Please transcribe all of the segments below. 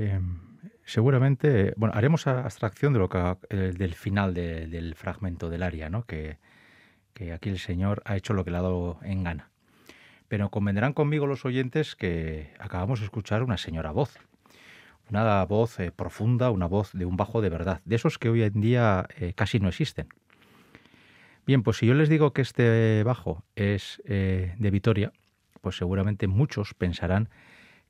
Eh, seguramente, bueno, haremos abstracción de lo que, eh, del final del fragmento del aria, ¿no? Que, aquí el Señor ha hecho lo que le ha dado en gana. Pero convendrán conmigo los oyentes que acabamos de escuchar una señora voz, una voz eh, profunda, una voz de un bajo de verdad, de esos que hoy en día eh, casi no existen. Bien, pues si yo les digo que este bajo es de Vitoria, pues seguramente muchos pensarán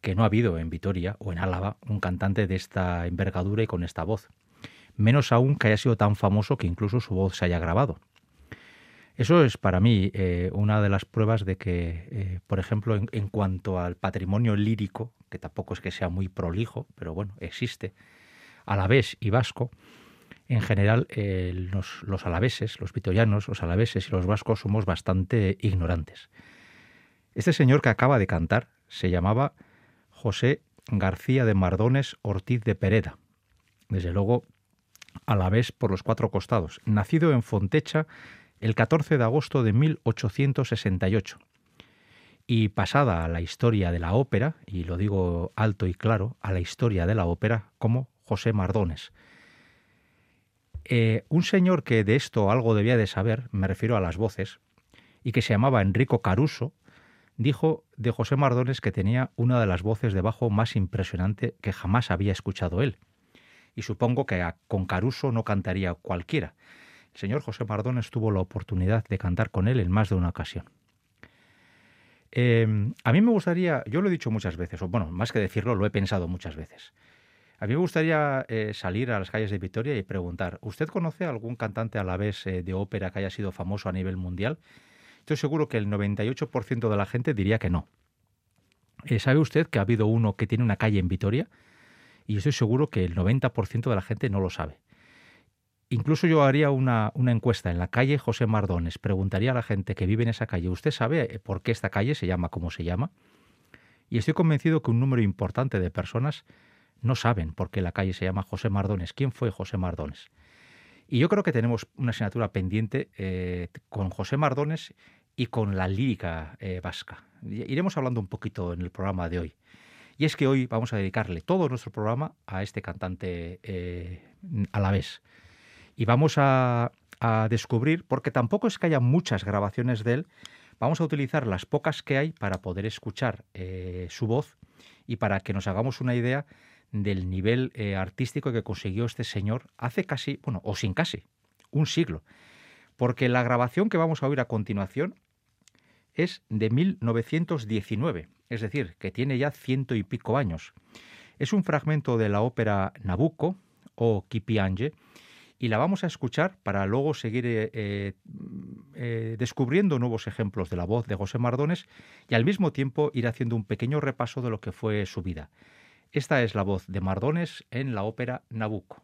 que no ha habido en Vitoria o en Álava un cantante de esta envergadura y con esta voz. Menos aún que haya sido tan famoso que incluso su voz se haya grabado. Eso es para mí eh, una de las pruebas de que, eh, por ejemplo, en, cuanto al patrimonio lírico, que tampoco es que sea muy prolijo, pero bueno, existe, alavés y vasco, en general los, los, alaveses, los vitorianos, los alaveses y los vascos somos bastante ignorantes. Este señor que acaba de cantar se llamaba José García de Mardones Ortiz de Pereda, desde luego alavés por los cuatro costados, nacido en Fontecha el 14 de agosto de 1868. Y pasada a la historia de la ópera, y lo digo alto y claro, a la historia de la ópera como José Mardones. Eh, un señor que de esto algo debía de saber, me refiero a las voces, y que se llamaba Enrico Caruso, dijo de José Mardones que tenía una de las voces de bajo más impresionante que jamás había escuchado él. Y supongo que con Caruso no cantaría cualquiera, el señor José Mardones tuvo la oportunidad de cantar con él en más de una ocasión. Em, a mí me gustaría, yo lo he dicho muchas veces, o bueno, más que decirlo, lo he pensado muchas veces. A mí me gustaría eh, salir a las calles de Vitoria y preguntar, ¿usted conoce algún cantante a la vez eh, de ópera que haya sido famoso a nivel mundial? Estoy seguro que el 98% de la gente diría que no. Eh, ¿Sabe usted que ha habido uno que tiene una calle en Vitoria? Y estoy seguro que el 90% de la gente no lo sabe. Incluso yo haría una, encuesta en la calle José Mardones. Preguntaría a la gente que vive en esa calle, ¿usted sabe eh, por qué esta calle se llama como se llama? Y estoy convencido que un número importante de personas no saben por qué la calle se llama José Mardones. ¿Quién fue José Mardones? Y yo creo que tenemos una asignatura pendiente eh, con José Mardones y con la lírica eh, vasca. Iremos hablando un poquito en el programa de hoy. Y es que hoy vamos a dedicarle todo nuestro programa a este cantante a la vez y vamos a, descubrir, porque tampoco es que haya muchas grabaciones de él, vamos a utilizar las pocas que hay para poder escuchar eh, su voz y para que nos hagamos una idea del nivel eh, artístico que consiguió este señor hace casi, bueno, o sin casi, un siglo. Porque la grabación que vamos a oír a continuación es de 1919, es decir, que tiene ya ciento y pico años. Es un fragmento de la ópera Nabucco o Kipiange, y la vamos a escuchar para luego seguir eh, eh, eh, descubriendo nuevos ejemplos de la voz de José Mardones y al mismo tiempo ir haciendo un pequeño repaso de lo que fue su vida. Esta es la voz de Mardones en la ópera Nabucco.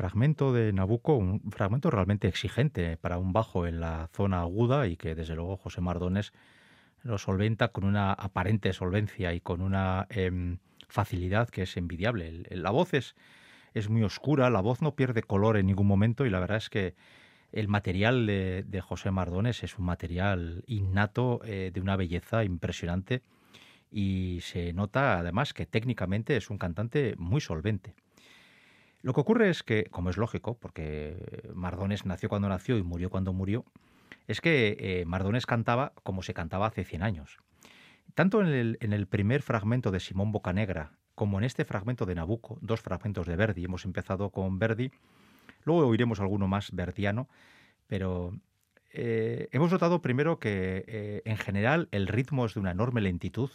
Fragmento de Nabucco, un fragmento realmente exigente para un bajo en la zona aguda y que desde luego José Mardones lo solventa con una aparente solvencia y con una em, facilidad que es envidiable. la voz es, es, muy oscura, la voz no pierde color en ningún momento y la verdad es que el material de, José Mardones es un material innato eh, de una belleza impresionante y se nota además que técnicamente es un cantante muy solvente. Lo que ocurre es que, como es lógico, porque Mardones nació cuando nació y murió cuando murió, es que eh, Mardones cantaba como se cantaba hace 100 años. Tanto en el, primer fragmento de Simón Bocanegra como en este fragmento de Nabucco, dos fragmentos de Verdi, hemos empezado con Verdi, luego oiremos alguno más verdiano, pero eh, hemos notado primero que eh, en general el ritmo es de una enorme lentitud,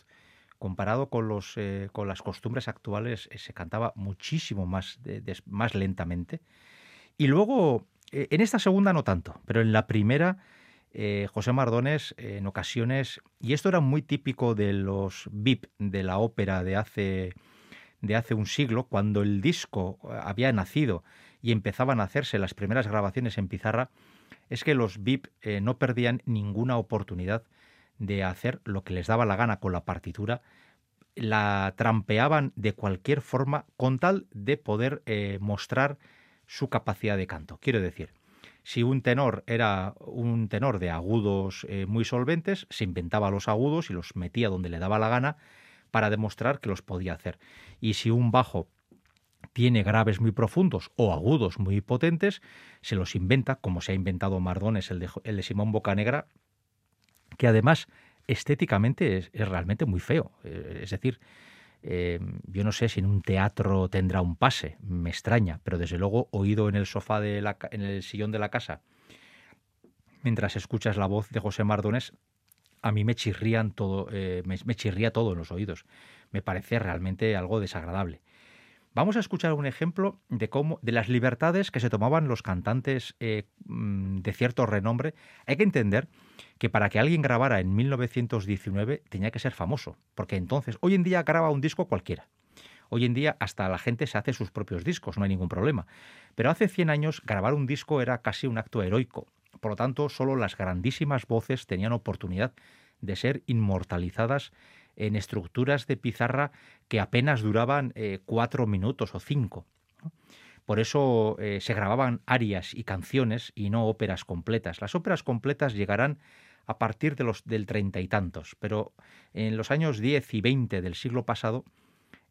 comparado con, los, eh, con las costumbres actuales, eh, se cantaba muchísimo más, más lentamente. Y luego, eh, en esta segunda no tanto, pero en la primera, José Mardones en ocasiones, y esto era muy típico de los VIP de la ópera de hace, de hace un siglo, cuando el disco había nacido y empezaban a hacerse las primeras grabaciones en pizarra, es que los VIP no perdían ninguna oportunidad de hacer lo que les daba la gana con la partitura, la trampeaban de cualquier forma con tal de poder eh, mostrar su capacidad de canto. Quiero decir, si un tenor era un tenor de agudos eh, muy solventes, se inventaba los agudos y los metía donde le daba la gana para demostrar que los podía hacer. Y si un bajo tiene graves muy profundos o agudos muy potentes, se los inventa, como se ha inventado Mardones, el de, el de Simón Bocanegra, que además estéticamente es, realmente muy feo. Eh, es decir, eh, yo no sé si en un teatro tendrá un pase, me extraña, pero desde luego oído en el sofá de la, en el sillón de la casa, mientras escuchas la voz de José Mardones, a mí me chirrían todo, eh, me, chirría todo en los oídos. Me parece realmente algo desagradable. Vamos a escuchar un ejemplo de cómo, de las libertades que se tomaban los cantantes mm, de cierto renombre. Hay que entender que para que alguien grabara en 1919 tenía que ser famoso, porque entonces, hoy en día graba un disco cualquiera. Hoy en día hasta la gente se hace sus propios discos, no hay ningún problema. Pero hace 100 años grabar un disco era casi un acto heroico. Por lo tanto, solo las grandísimas voces tenían oportunidad de ser inmortalizadas en estructuras de pizarra que apenas duraban eh, cuatro minutos o cinco. Por eso eh, se grababan arias y canciones y no óperas completas. Las óperas completas llegarán a partir de los del treinta y tantos, pero en los años 10 y 20 del siglo pasado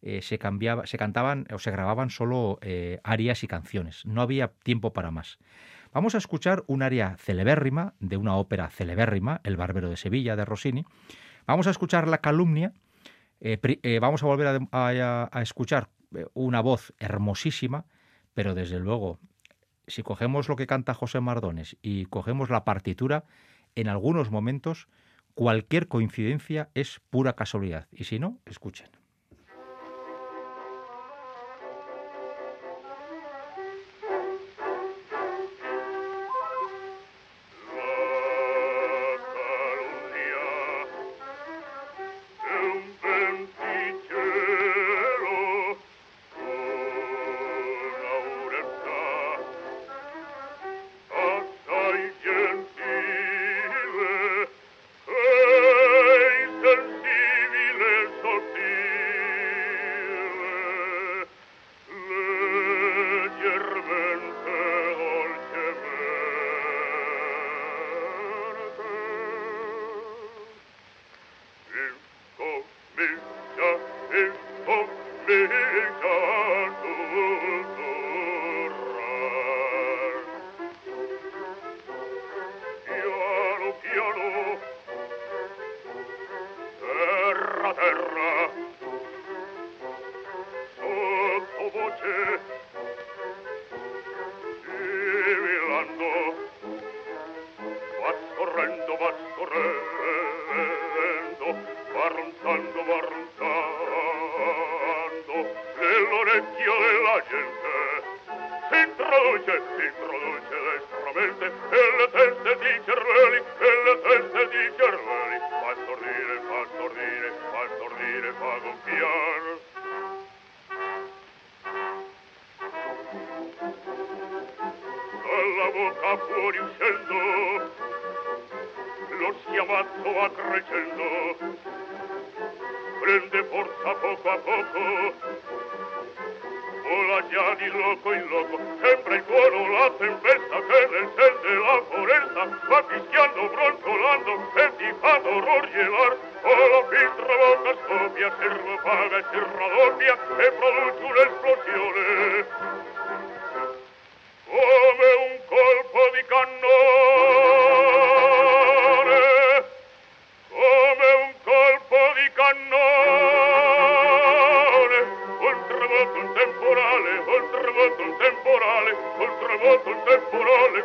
eh, se, cambiaba, se cantaban o se grababan solo arias y canciones. No había tiempo para más. Vamos a escuchar un aria celebérrima de una ópera celebérrima, El Barbero de Sevilla, de Rossini. Vamos a escuchar La Calumnia. vamos a volver a escuchar una voz hermosísima pero desde luego, si cogemos lo que canta José Mardones y cogemos la partitura, en algunos momentos cualquier coincidencia es pura casualidad. Y si no, escuchen.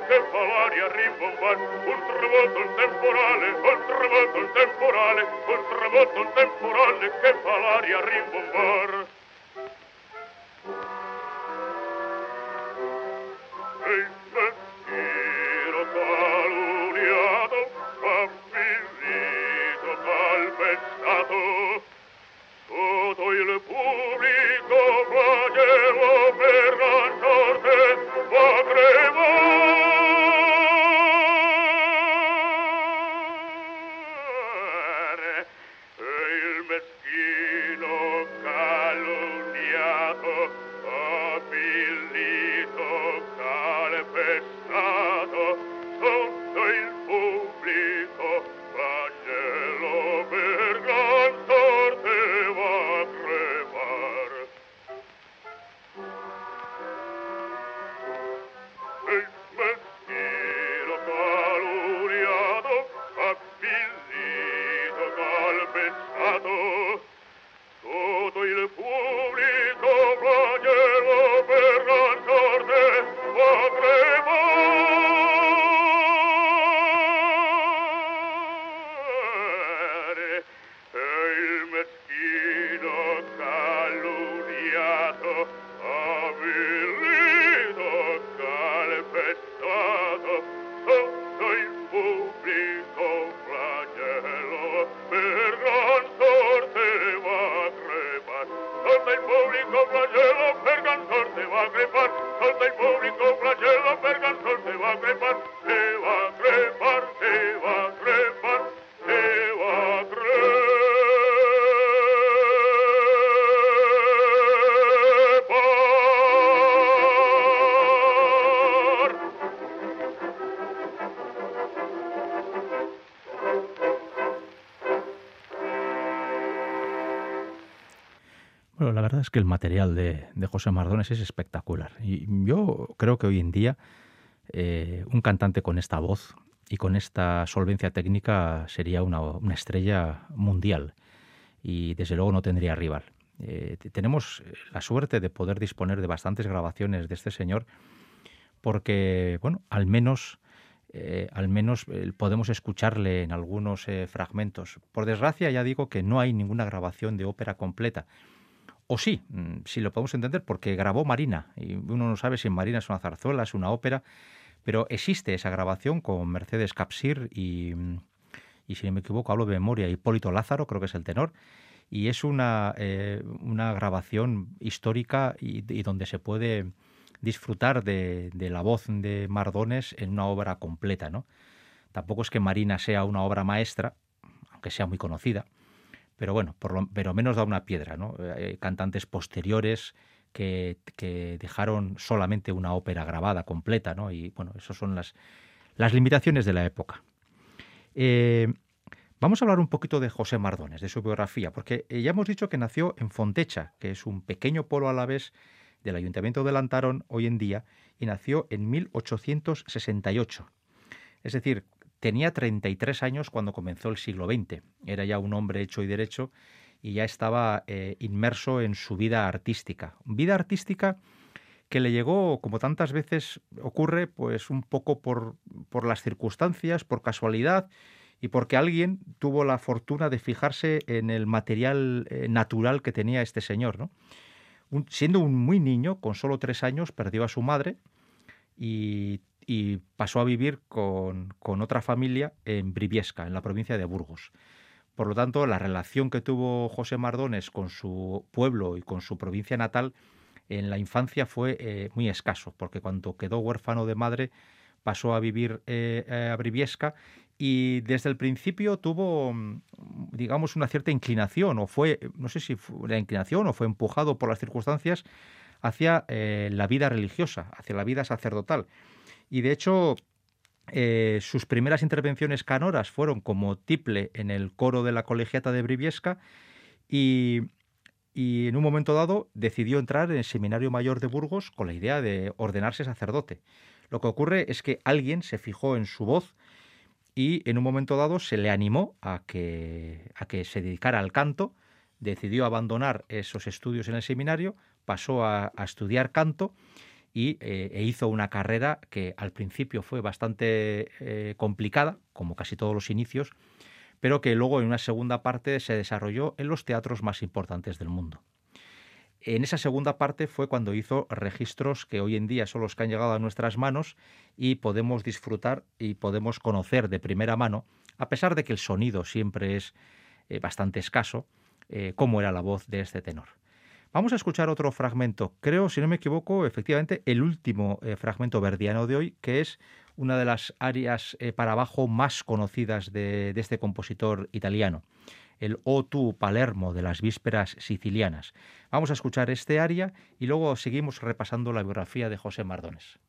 temporale rimbombar, un tramonto il temporale, un tramonto il temporale, un tramonto il temporale che fa l'aria rimbombar. Es que el material de, de José Mardones es espectacular. Y yo creo que hoy en día eh, un cantante con esta voz y con esta solvencia técnica sería una, estrella mundial y desde luego no tendría rival. Eh, tenemos la suerte de poder disponer de bastantes grabaciones de este señor porque, bueno, al menos, eh, al menos podemos escucharle en algunos fragmentos. Por desgracia, ya digo que no hay ninguna grabación de ópera completa. O sí, mm, si lo podemos entender, porque grabó Marina, y uno no sabe si Marina es una zarzuela, es una ópera, pero existe esa grabación con Mercedes Capsir y, mm, y si no me equivoco, hablo de memoria, Hipólito Lázaro, creo que es el tenor, y es una, eh, grabación histórica y, y donde se puede disfrutar de, de la voz de Mardones en una obra completa, ¿no? Tampoco es que Marina sea una obra maestra, aunque sea muy conocida, pero bueno, por lo, pero menos da una piedra, ¿no? Eh, cantantes posteriores que, que, dejaron solamente una ópera grabada completa, ¿no? Y bueno, esas son las, las limitaciones de la época. Eh, vamos a hablar un poquito de José Mardones, de su biografía, porque ya hemos dicho que nació en Fontecha, que es un pequeño pueblo a la vez del Ayuntamiento de Lantarón hoy en día, y nació en 1868. Es decir, tenía 33 años cuando comenzó el siglo XX. Era ya un hombre hecho y derecho y ya estaba eh, inmerso en su vida artística. Vida artística que le llegó, como tantas veces ocurre, pues un poco por, las circunstancias, por casualidad y porque alguien tuvo la fortuna de fijarse en el material eh, natural que tenía este señor, ¿no? siendo un muy niño, con solo tres años, perdió a su madre y, pasó a vivir con, otra familia en Briviesca, en la provincia de Burgos. Por lo tanto, la relación que tuvo José Mardones con su pueblo y con su provincia natal en la infancia fue eh, muy escaso, porque cuando quedó huérfano de madre pasó a vivir eh, a Briviesca y desde el principio tuvo, mm, digamos, una cierta inclinación, o fue, no sé si fue la inclinación o fue empujado por las circunstancias hacia eh, la vida religiosa, hacia la vida sacerdotal. Y de hecho, eh, sus primeras intervenciones canoras fueron como tiple en el coro de la colegiata de Briviesca y, en un momento dado decidió entrar en el Seminario Mayor de Burgos con la idea de ordenarse sacerdote. Lo que ocurre es que alguien se fijó en su voz, y en un momento dado se le animó a que, a que se dedicara al canto, decidió abandonar esos estudios en el seminario, pasó a, estudiar canto y, eh, e hizo una carrera que al principio fue bastante eh, complicada, como casi todos los inicios, pero que luego en una segunda parte se desarrolló en los teatros más importantes del mundo. En esa segunda parte fue cuando hizo registros que hoy en día son los que han llegado a nuestras manos y podemos disfrutar y podemos conocer de primera mano, a pesar de que el sonido siempre es eh, bastante escaso, cómo era la voz de este tenor. Vamos a escuchar otro fragmento, creo, si no me equivoco, efectivamente el último eh, fragmento verdiano de hoy, que es una de las áreas para abajo más conocidas de este compositor italiano el O tu Palermo de las vísperas sicilianas. Vamos a escuchar este aria y luego seguimos repasando la biografía de José Mardones.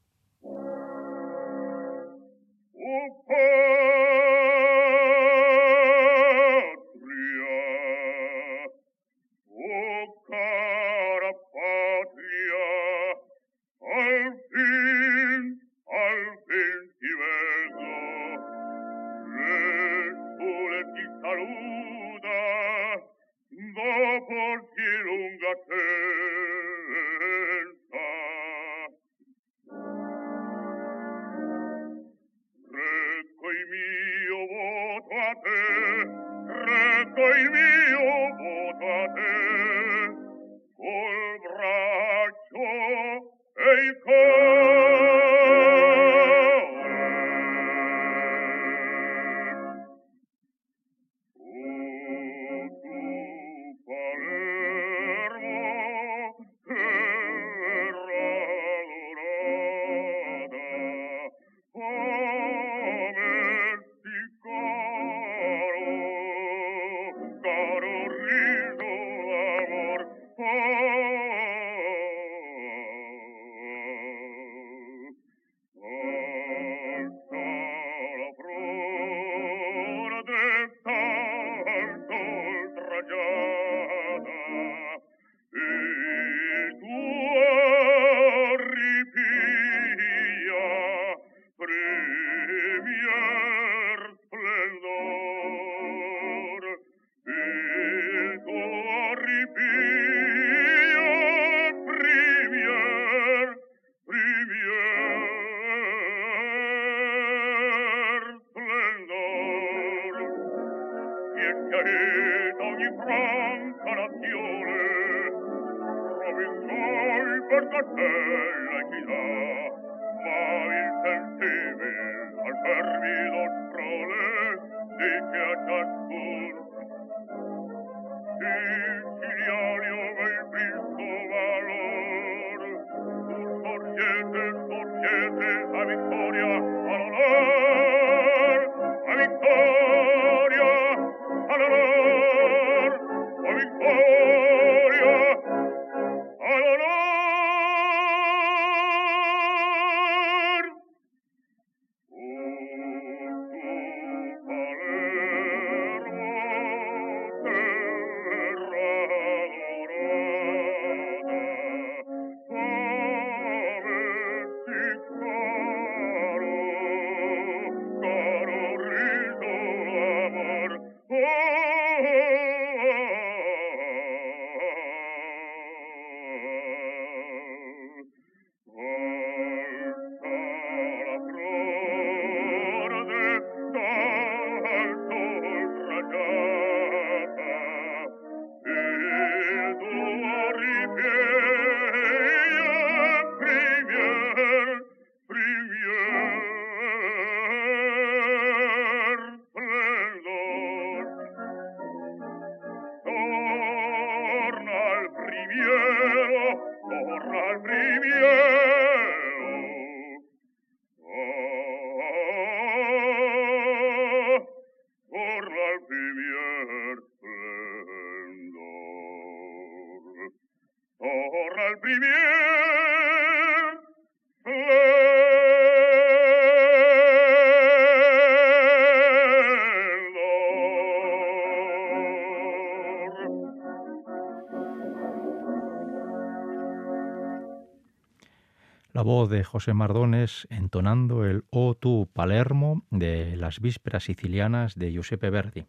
La voz de José Mardones entonando el O tu Palermo de las vísperas sicilianas de Giuseppe Verdi.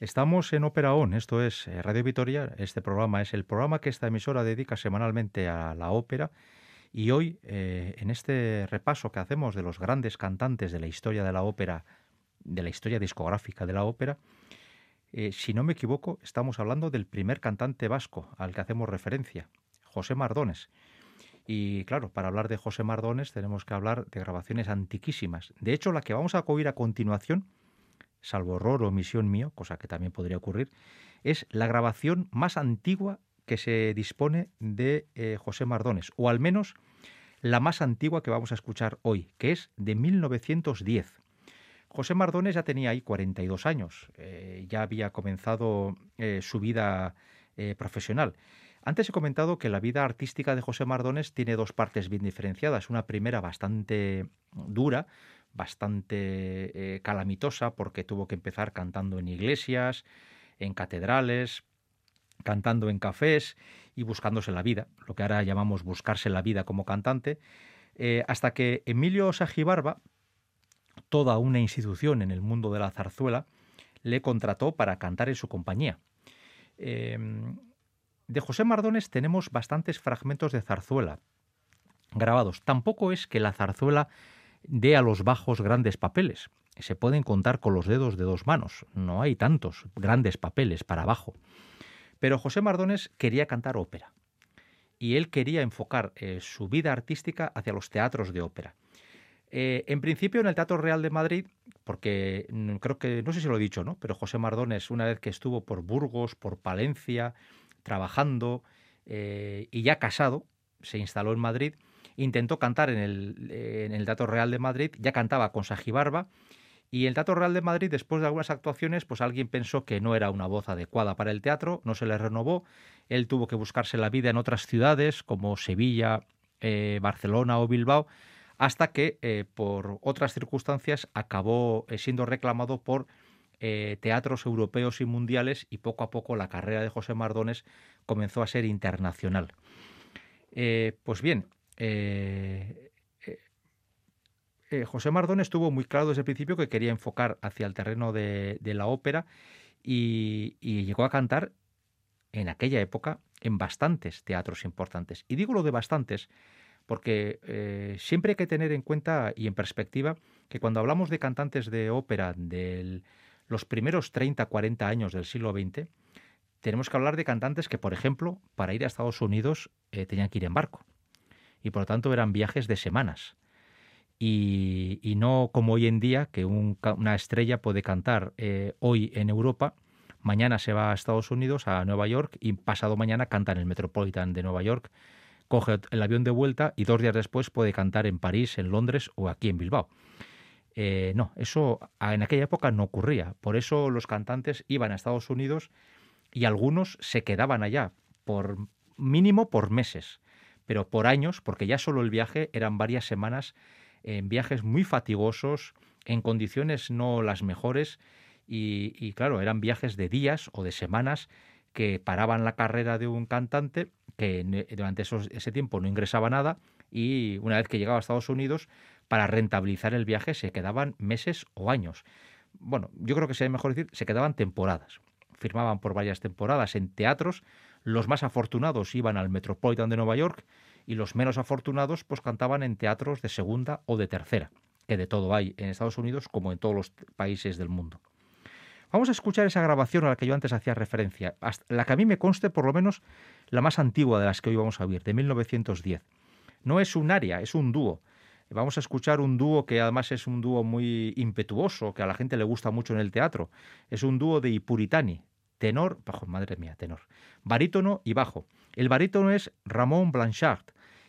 Estamos en Ópera On, esto es eh, Radio Vitoria. Este programa es el programa que esta emisora dedica semanalmente a la ópera. Y hoy, eh, en este repaso que hacemos de los grandes cantantes de la historia de la ópera, de la historia discográfica de la ópera, eh, si no me equivoco, estamos hablando del primer cantante vasco al que hacemos referencia, José Mardones. Y claro, para hablar de José Mardones tenemos que hablar de grabaciones antiquísimas. De hecho, la que vamos a oír a continuación salvo horror o omisión mío, cosa que también podría ocurrir, es la grabación más antigua que se dispone de eh, José Mardones, o al menos la más antigua que vamos a escuchar hoy, que es de 1910. José Mardones ya tenía ahí 42 años, eh, ya había comenzado eh, su vida profesional. Antes he comentado que la vida artística de José Mardones tiene dos partes bien diferenciadas. Una primera bastante dura, bastante eh, calamitosa porque tuvo que empezar cantando en iglesias, en catedrales, cantando en cafés y buscándose la vida, lo que ahora llamamos buscarse la vida como cantante, eh, hasta que Emilio Sagibarba, toda una institución en el mundo de la zarzuela, le contrató para cantar en su compañía. Em, de José Mardones tenemos bastantes fragmentos de zarzuela grabados. Tampoco es que la zarzuela dé a los bajos grandes papeles. Se pueden contar con los dedos de dos manos. No hay tantos grandes papeles para abajo. Pero José Mardones quería cantar ópera. Y él quería enfocar eh, su vida artística hacia los teatros de ópera. Eh, en principio en el Teatro Real de Madrid, porque mm, creo que, no sé si lo he dicho, ¿no? Pero José Mardones, una vez que estuvo por Burgos, por Palencia, trabajando eh, y ya casado, se instaló en Madrid, intentó cantar en el, Teatro Real de Madrid, ya cantaba con Sajibarba, y el Teatro Real de Madrid, después de algunas actuaciones, pues alguien pensó que no era una voz adecuada para el teatro, no se le renovó, él tuvo que buscarse la vida en otras ciudades como Sevilla, eh, Barcelona o Bilbao, hasta que eh, por otras circunstancias acabó siendo reclamado por teatros europeos y mundiales y poco a poco la carrera de José Mardones comenzó a ser internacional. pues bien, eh, eh, eh, José Mardón estuvo muy claro desde el principio que quería enfocar hacia el terreno de, la ópera y, llegó a cantar en aquella época en bastantes teatros importantes. Y digo lo de bastantes porque siempre hay que tener en cuenta y en perspectiva que cuando hablamos de cantantes de ópera de los primeros 30, 40 años del siglo XX, tenemos que hablar de cantantes que, por ejemplo, para ir a Estados Unidos tenían que ir en barco y por lo tanto eran viajes de semanas. Y, no como hoy en día, que una estrella puede cantar eh, hoy en Europa, mañana se va a Estados Unidos, a Nueva York, y pasado mañana canta en el Metropolitan de Nueva York, coge el avión de vuelta y dos días después puede cantar en París, en Londres o aquí en Bilbao. Eh, no, eso en aquella época no ocurría. Por eso los cantantes iban a Estados Unidos y algunos se quedaban allá, por mínimo por meses pero por años, porque ya solo el viaje eran varias semanas en viajes muy fatigosos, en condiciones no las mejores, y, claro, eran viajes de días o de semanas que paraban la carrera de un cantante que durante ese tiempo no ingresaba nada y una vez que llegaba a Estados Unidos, para rentabilizar el viaje se quedaban meses o años. Bueno, yo creo que sería mejor decir, se quedaban temporadas. Firmaban por varias temporadas en teatros los más afortunados iban al Metropolitan de Nueva York y los menos afortunados pues cantaban en teatros de segunda o de tercera, que de todo hay en Estados Unidos como en todos los países del mundo. Vamos a escuchar esa grabación a la que yo antes hacía referencia, la que a mí me conste por lo menos la más antigua de las que hoy vamos a oír, de 1910. No es un aria, es un dúo. Vamos a escuchar un dúo que además es un dúo muy impetuoso, que a la gente le gusta mucho en el teatro. Es un dúo de Ipuritani, tenor, madre mía, tenor, barítono y bajo. El barítono es Ramón Blanchard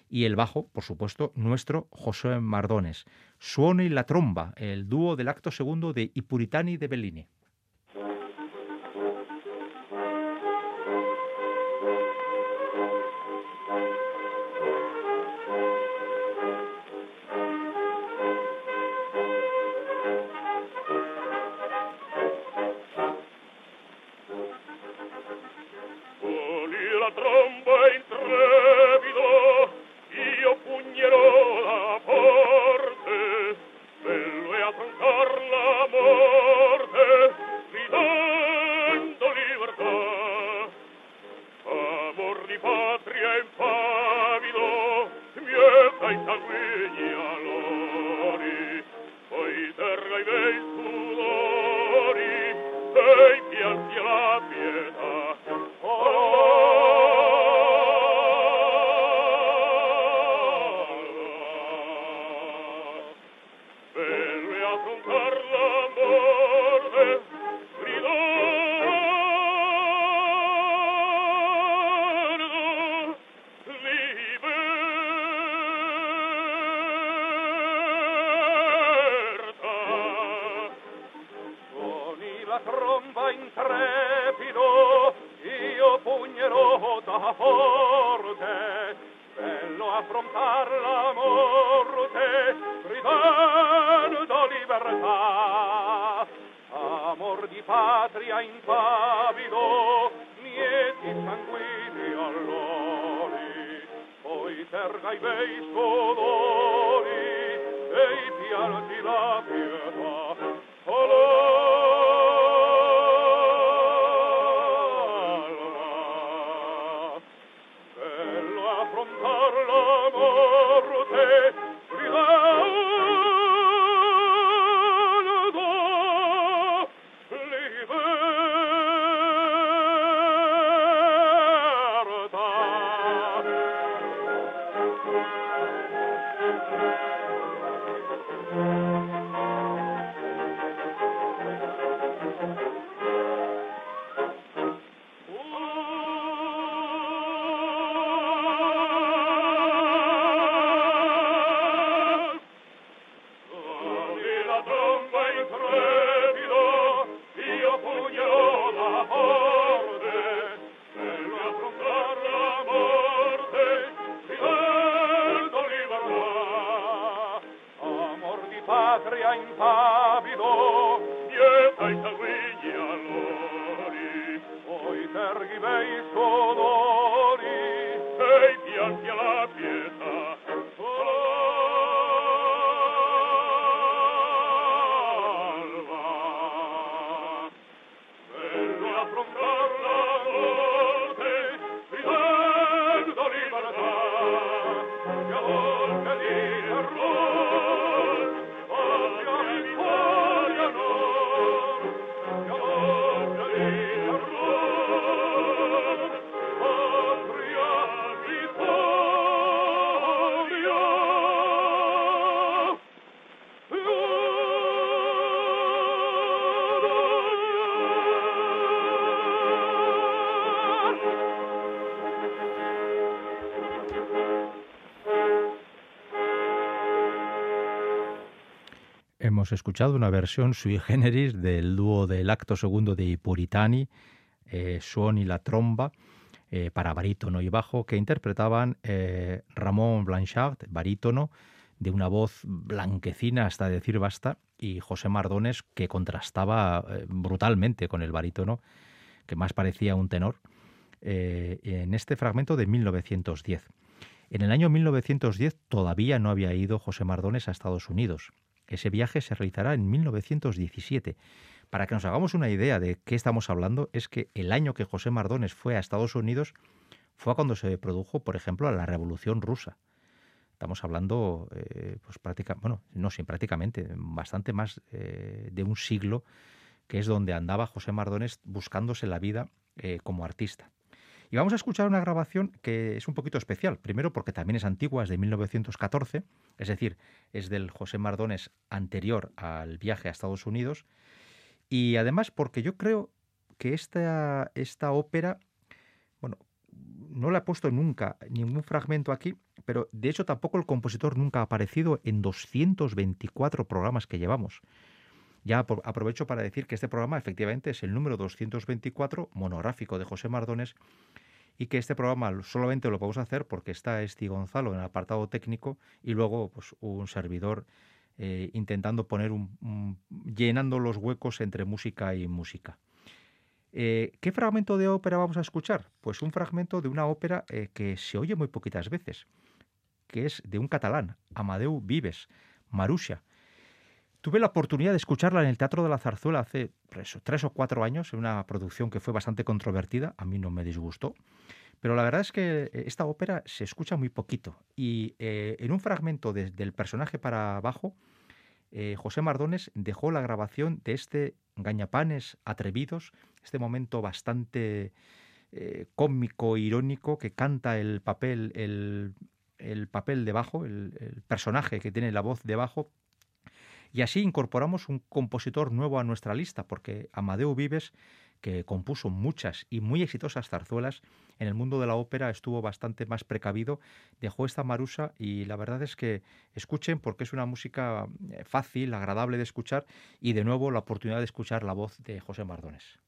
y el bajo, por supuesto, nuestro José Mardones. Suone y la tromba, el dúo del acto segundo de Ipuritani de Bellini. la forte bello affrontar la morte gridando libertà amor di patria impavido nieti sanguini allori poi terga i bei scolori e i pianti là Abrum hemos escuchado una versión sui generis del dúo del acto segundo de Puritani, eh, y la tromba, eh, para barítono y bajo, que interpretaban eh, Ramón Blanchard, barítono, de una voz blanquecina hasta decir basta, y José Mardones, que contrastaba eh, brutalmente con el barítono, que más parecía un tenor, en este fragmento de 1910. En el año 1910 todavía no había ido José Mardones a Estados Unidos. Ese viaje se realizará en 1917. Para que nos hagamos una idea de qué estamos hablando, es que el año que José Mardones fue a Estados Unidos fue cuando se produjo, por ejemplo, la Revolución Rusa. Estamos hablando, eh, pues prácticamente, bueno, no, sin prácticamente, bastante más eh, de un siglo, que es donde andaba José Mardones buscándose la vida eh, como artista. Y vamos a escuchar una grabación que es un poquito especial. Primero porque también es antigua, es de 1914, es decir, es del José Mardones anterior al viaje a Estados Unidos. Y además porque yo creo que esta, esta ópera, bueno, no la he puesto nunca ningún fragmento aquí, pero de hecho tampoco el compositor nunca ha aparecido en 224 programas que llevamos. Ya aprovecho para decir que este programa efectivamente es el número 224 monográfico de José Mardones y que este programa solamente lo podemos hacer porque está Esti Gonzalo en el apartado técnico y luego pues, un servidor eh, intentando poner un, llenando los huecos entre música y música. Eh, ¿Qué fragmento de ópera vamos a escuchar? Pues un fragmento de una ópera eh, que se oye muy poquitas veces, que es de un catalán, Amadeu Vives, Marusha. Tuve la oportunidad de escucharla en el Teatro de la Zarzuela hace tres, o cuatro años, en una producción que fue bastante controvertida, a mí no me disgustó, pero la verdad es que eh, esta ópera se escucha muy poquito y en un fragmento desde el personaje para abajo, José Mardones dejó la grabación de este Gañapanes atrevidos, este momento bastante eh, cómico, irónico, que canta el papel, el, papel debajo, el personaje que tiene la voz debajo, y así incorporamos un compositor nuevo a nuestra lista, porque Amadeu Vives que compuso muchas y muy exitosas zarzuelas, en el mundo de la ópera estuvo bastante más precavido, dejó esta marusa y la verdad es que escuchen porque es una música eh, fácil, agradable de escuchar y de nuevo la oportunidad de escuchar la voz de José Mardones.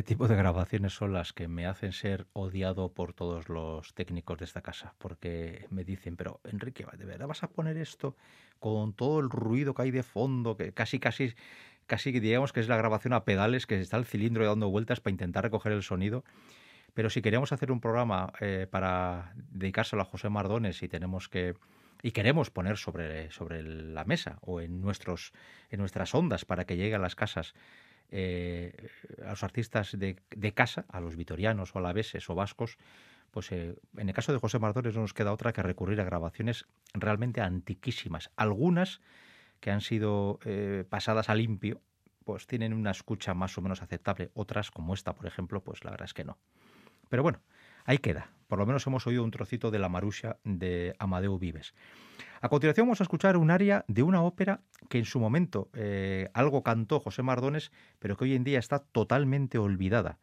Este tipo de grabaciones son las que me hacen ser odiado por todos los técnicos de esta casa, porque me dicen, pero Enrique, ¿de verdad vas a poner esto con todo el ruido que hay de fondo, que casi, casi, casi digamos que es la grabación a pedales, que está el cilindro dando vueltas para intentar recoger el sonido? Pero si queremos hacer un programa eh, para dedicárselo a José Mardones y tenemos que y queremos poner sobre, sobre la mesa o en nuestros en nuestras ondas para que llegue a las casas eh, a los artistas de, casa, a los vitorianos o alaveses o vascos, pues eh, en el caso de José Mardones no nos queda otra que recurrir a grabaciones realmente antiquísimas. Algunas que han sido eh, pasadas a limpio, pues tienen una escucha más o menos aceptable. Otras, como esta, por ejemplo, pues la verdad es que no. Pero bueno, ahí queda. Por lo menos hemos oído un trocito de la Marusha de Amadeo Vives. A continuación vamos a escuchar un aria de una ópera que en su momento eh, algo cantó José Mardones, pero que hoy en día está totalmente olvidada.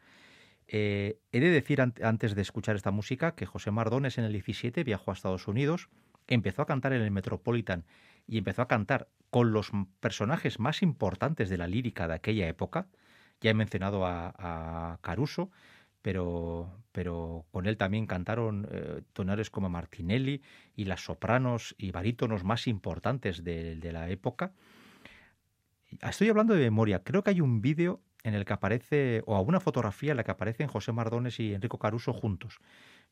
Eh, he de decir antes de escuchar esta música que José Mardones en el 17 viajó a Estados Unidos, empezó a cantar en el Metropolitan y empezó a cantar con los personajes más importantes de la lírica de aquella época. Ya he mencionado a, a Caruso, pero, pero con él también cantaron eh, como Martinelli y las sopranos y barítonos más importantes de, la época. Estoy hablando de memoria, creo que hay un vídeo en el que aparece, o una fotografía en la que aparecen José Mardones y Enrico Caruso juntos.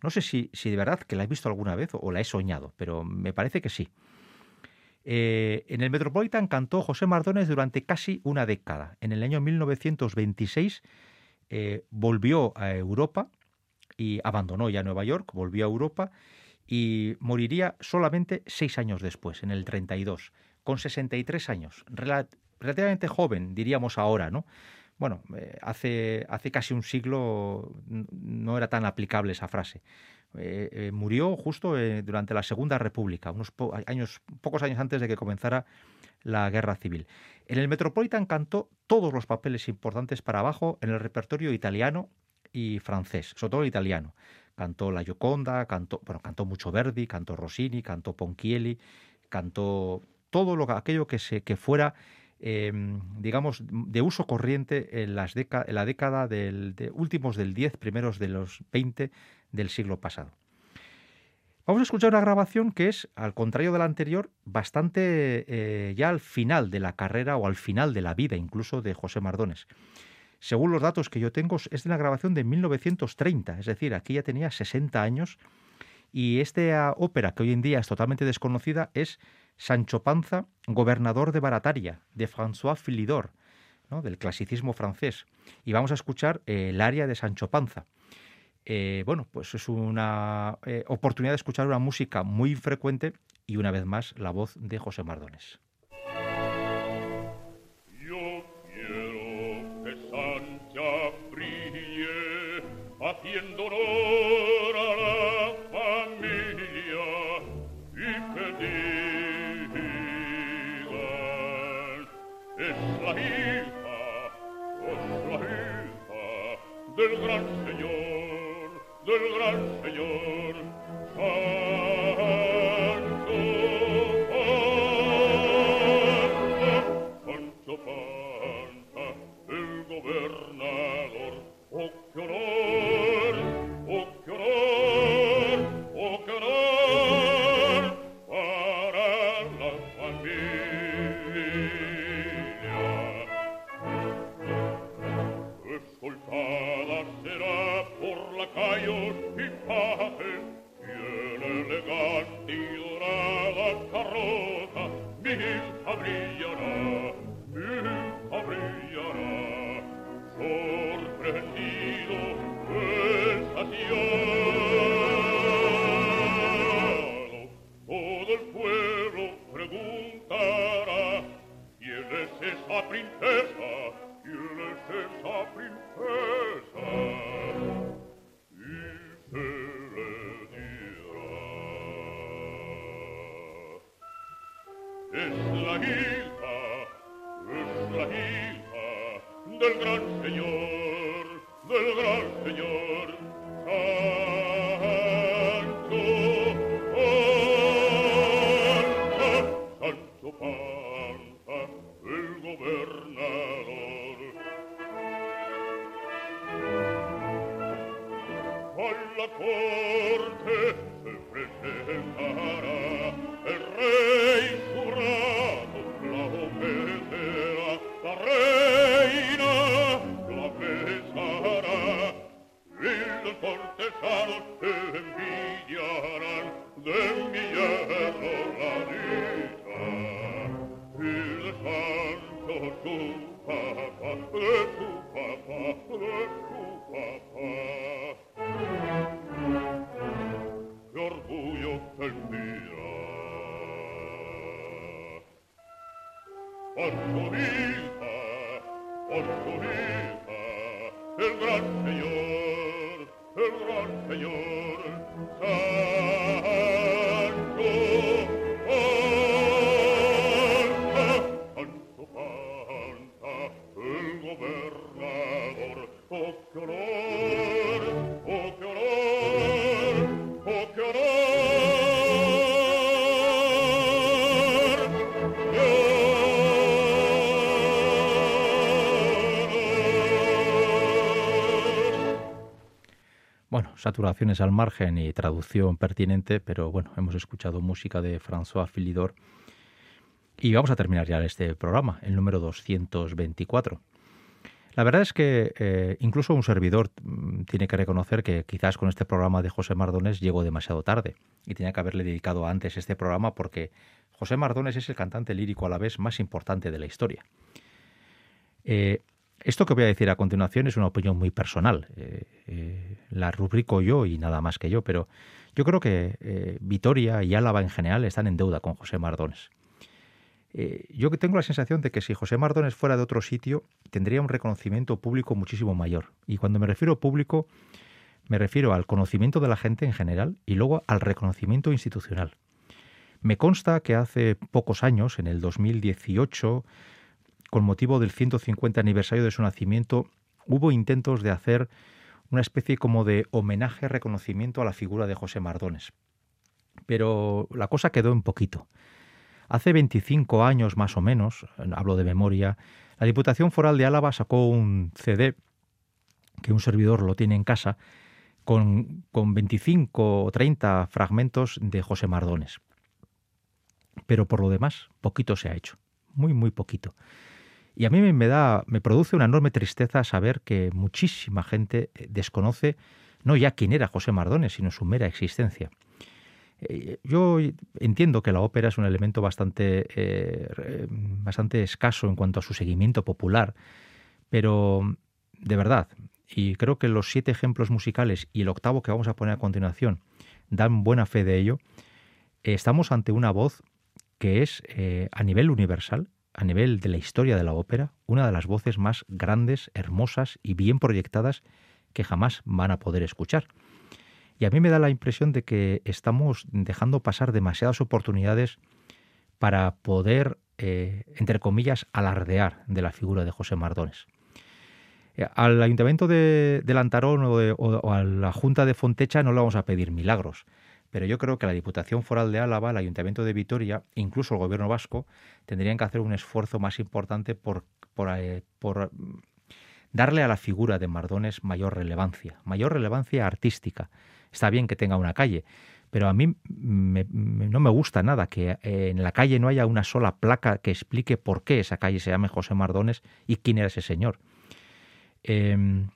No sé si, si de verdad que la he visto alguna vez o la he soñado, pero me parece que sí. Eh, en el Metropolitan cantó José Mardones durante casi una década. En el año 1926 eh, volvió a Europa y abandonó ya Nueva York, volvió a Europa y moriría solamente seis años después, en el 32, con 63 años, relativamente joven, diríamos ahora, ¿no? Bueno, eh, hace, hace casi un siglo no era tan aplicable esa frase. Eh, murió justo durante la Segunda República, unos años, pocos años antes de que comenzara la Guerra Civil. En el Metropolitan cantó todos los papeles importantes para abajo en el repertorio italiano y francés, sobre todo el italiano. Cantó La Gioconda, cantó, bueno, cantó mucho Verdi, cantó Rossini, cantó Ponchielli, cantó todo lo aquello que se que fuera em, digamos de uso corriente en, las en la década del, de últimos del 10, primeros de los 20 del siglo pasado. Vamos a escuchar una grabación que es, al contrario de la anterior, bastante eh, ya al final de la carrera o al final de la vida incluso de José Mardones. Según los datos que yo tengo, es de una grabación de 1930, es decir, aquí ya tenía 60 años y esta ópera que hoy en día es totalmente desconocida es Sancho Panza, gobernador de Barataria, de François Philidor, del clasicismo francés. Y vamos a escuchar eh, el aria de Sancho Panza. Eh, bueno, pues es una eh, oportunidad de escuchar una música muy frecuente y una vez más la voz de José Mardones. del gran Señor. Ah, saturaciones al margen y traducción pertinente, pero bueno, hemos escuchado música de François Philidor y vamos a terminar ya este programa, el número 224. La verdad es que eh, incluso un servidor mm, tiene que reconocer que quizás con este programa de José Mardones llegó demasiado tarde y tenía que haberle dedicado antes este programa porque José Mardones es el cantante lírico a la vez más importante de la historia. Eh, esto que voy a decir a continuación es una opinión muy personal. Eh, la rubrico yo y nada más que yo, pero yo creo que eh, Vitoria y Álava en general están en deuda con José Mardones. yo tengo la sensación de que si José Mardones fuera de otro sitio, tendría un reconocimiento público muchísimo mayor. Y cuando me refiero público, me refiero al conocimiento de la gente en general y luego al reconocimiento institucional. Me consta que hace pocos años, en el 2018, con motivo del 150 aniversario de su nacimiento, hubo intentos de hacer una especie como de homenaje, reconocimiento a la figura de José Mardones. Pero la cosa quedó en poquito. Hace 25 años más o menos, hablo de memoria, la Diputación Foral de Álava sacó un CD, que un servidor lo tiene en casa, con, con 25 o 30 fragmentos de José Mardones. Pero por lo demás, poquito se ha hecho, muy, muy poquito. Y a mí me da, me produce una enorme tristeza saber que muchísima gente eh, desconoce no ya quién era José Mardones, sino su mera existencia. Eh, yo entiendo que la ópera es un elemento bastante, eh, bastante escaso en cuanto a su seguimiento popular, pero de verdad, y creo que los siete ejemplos musicales y el octavo que vamos a poner a continuación dan buena fe de ello, estamos ante una voz que es a nivel universal a nivel de la historia de la ópera, una de las voces más grandes, hermosas y bien proyectadas que jamás van a poder escuchar. Y a mí me da la impresión de que estamos dejando pasar demasiadas oportunidades para poder, eh, entre comillas, alardear de la figura de José Mardones. Eh, al Ayuntamiento de, Lantarón o, o, a la Junta de Fontecha no le vamos a pedir milagros, pero yo creo que la Diputación Foral de Álava, el Ayuntamiento de Vitoria, incluso el Gobierno vasco, tendrían que hacer un esfuerzo más importante por, eh, mm, darle a la figura de Mardones mayor relevancia, mayor relevancia artística. Está bien que tenga una calle, pero a mí no me gusta nada que eh, en la calle no haya una sola placa que explique por qué esa calle se llame José Mardones y quién era ese señor. Em,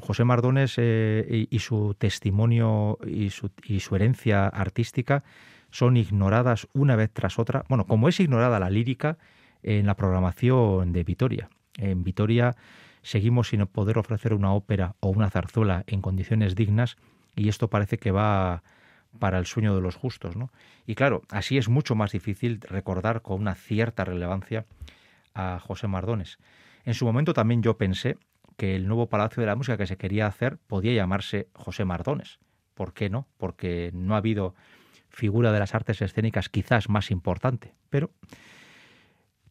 José Mardones eh, y, su testimonio y su, y su, herencia artística son ignoradas una vez tras otra. Bueno, como es ignorada la lírica en la programación de Vitoria. En Vitoria seguimos sin poder ofrecer una ópera o una zarzuela en condiciones dignas y esto parece que va para el sueño de los justos. ¿no? Y claro, así es mucho más difícil recordar con una cierta relevancia a José Mardones. En su momento también yo pensé que el nuevo Palacio de la Música que se quería hacer podía llamarse José Mardones. ¿Por qué no? Porque no ha habido figura de las artes escénicas quizás más importante, pero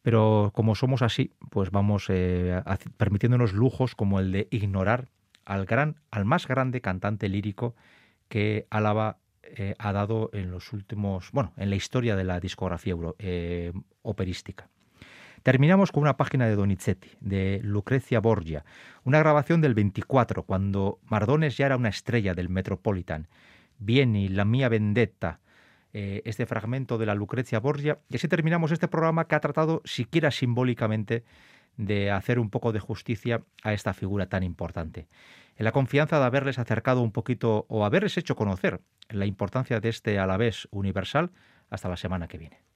pero como somos así, pues vamos eh, permitiéndonos lujos como el de ignorar al gran, al más grande cantante lírico que Álava eh, ha dado en los últimos, bueno, en la historia de la discografía eh, operística. Terminamos con una página de Donizetti, de Lucrezia Borgia, una grabación del 24, cuando Mardones ya era una estrella del Metropolitan. Vieni, la mía vendetta, eh, este fragmento de la Lucrezia Borgia. Y así terminamos este programa que ha tratado, siquiera simbólicamente, de hacer un poco de justicia a esta figura tan importante. En la confianza de haberles acercado un poquito o haberles hecho conocer la importancia de este Alavés universal, hasta la semana que viene.